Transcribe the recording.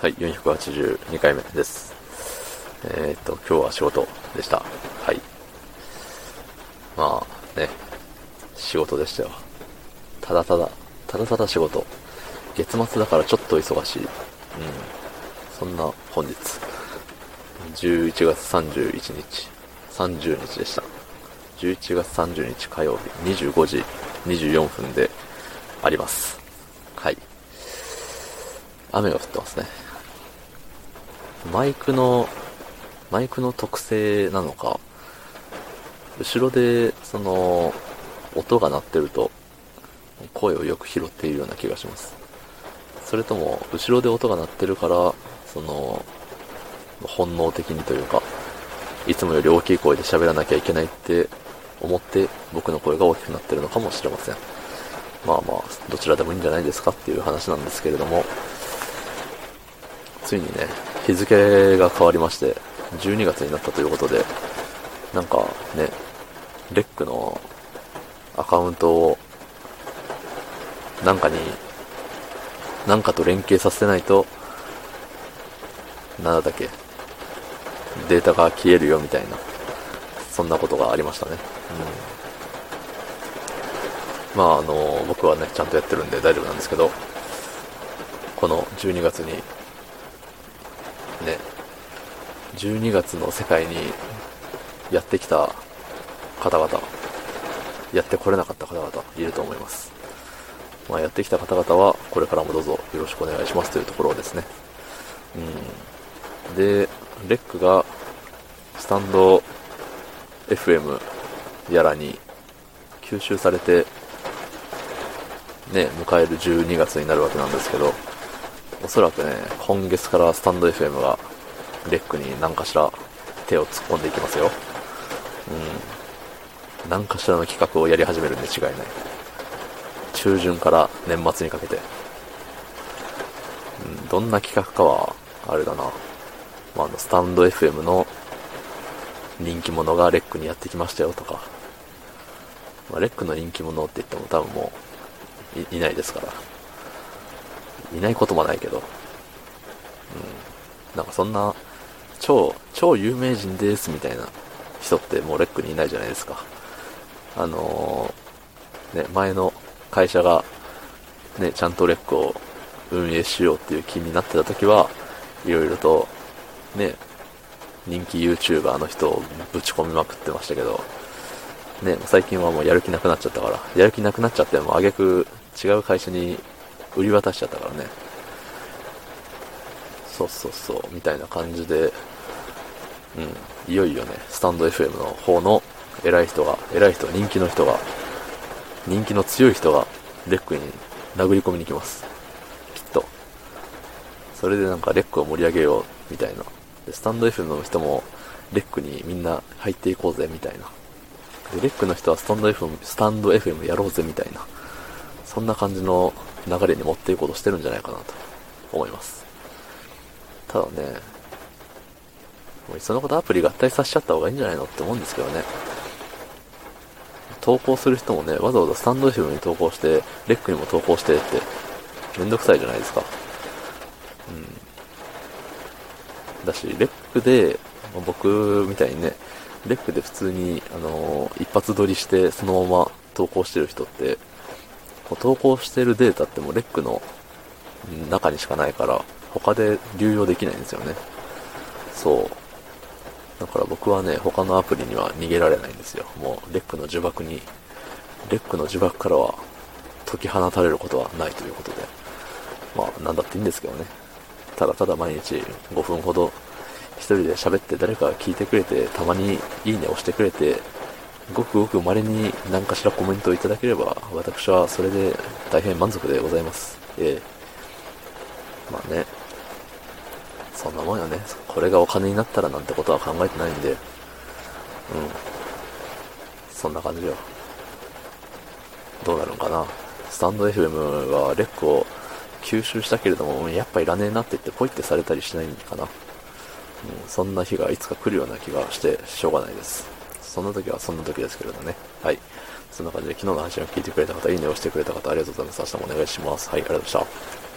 はい、482回目です。えー、っと、今日は仕事でした。はい。まあ、ね、仕事でしたよ。ただただ、ただただ仕事。月末だからちょっと忙しい。うん。そんな本日。11月31日、30日でした。11月30日火曜日、25時24分であります。はい。雨が降ってますね。マイクの、マイクの特性なのか、後ろで、その、音が鳴ってると、声をよく拾っているような気がします。それとも、後ろで音が鳴ってるから、その、本能的にというか、いつもより大きい声で喋らなきゃいけないって思って、僕の声が大きくなってるのかもしれません。まあまあ、どちらでもいいんじゃないですかっていう話なんですけれども、ついにね、日付が変わりまして、12月になったということで、なんかね、レックのアカウントを、なんかに、なんかと連携させないと、なんだっけ、データが消えるよみたいな、そんなことがありましたね。うん。まああの、僕はね、ちゃんとやってるんで大丈夫なんですけど、この12月に、ね、12月の世界にやってきた方々、やってこれなかった方々いると思います。まあ、やってきた方々は、これからもどうぞよろしくお願いしますというところですね。うん。で、レックが、スタンド FM やらに吸収されて、ね、迎える12月になるわけなんですけど、おそらくね、今月からスタンド FM がレックに何かしら手を突っ込んでいきますよ。うん。何かしらの企画をやり始めるんで違いない。中旬から年末にかけて。うん、どんな企画かは、あれだな。まあ、あの、スタンド FM の人気者がレックにやってきましたよとか。まあ、レックの人気者って言っても多分もうい、いないですから。いないこともないけど。うん。なんかそんな、超、超有名人ですみたいな人ってもうレックにいないじゃないですか。あのー、ね、前の会社が、ね、ちゃんとレックを運営しようっていう気になってた時は、いろいろと、ね、人気 YouTuber の人をぶち込みまくってましたけど、ね、最近はもうやる気なくなっちゃったから、やる気なくなっちゃっても、あげく違う会社に売り渡しちゃったからね。そうそうそう、みたいな感じで、うん、いよいよね、スタンド FM の方の偉い人が、偉い人、人気の人が、人気の強い人が、レックに殴り込みに来ます。きっと。それでなんかレックを盛り上げよう、みたいな。で、スタンド FM の人も、レックにみんな入っていこうぜ、みたいな。で、レックの人はスタンド FM、スタンド FM やろうぜ、みたいな。そんな感じの流れに持っていこうとしてるんじゃないかなと思います。ただね、もういっそのことアプリ合体させちゃった方がいいんじゃないのって思うんですけどね。投稿する人もね、わざわざスタンド FM に投稿して、レックにも投稿してって、めんどくさいじゃないですか。うん。だし、レックで、ま僕みたいにね、レックで普通に、あのー一発撮りして、そのまま投稿してる人って、こう投稿してるデータってもうレックの中にしかないから、他で流用できないんですよね。そう。だから僕はね、他のアプリには逃げられないんですよ。もう、レックの呪縛に、レックの呪縛からは解き放たれることはないということで、まあ、なんだっていいんですけどね。ただただ毎日5分ほど一人で喋って誰かが聞いてくれて、たまにいいね押してくれて、ごくごく稀に何かしらコメントをいただければ、私はそれで大変満足でございます。ええまあね、そんなもんよね。これがお金になったらなんてことは考えてないんで、うん。そんな感じよ。どうなるんかな。スタンド FM はレックを吸収したけれども、やっぱいらねえなって言ってポイってされたりしないんかな。うん、そんな日がいつか来るような気がしてしょうがないです。そんな時はそんな時ですけれどね。はい。そんな感じで昨日の配信を聞いてくれた方、いいねをしてくれた方、ありがとうございます。明日もお願いします。はい、ありがとうございました。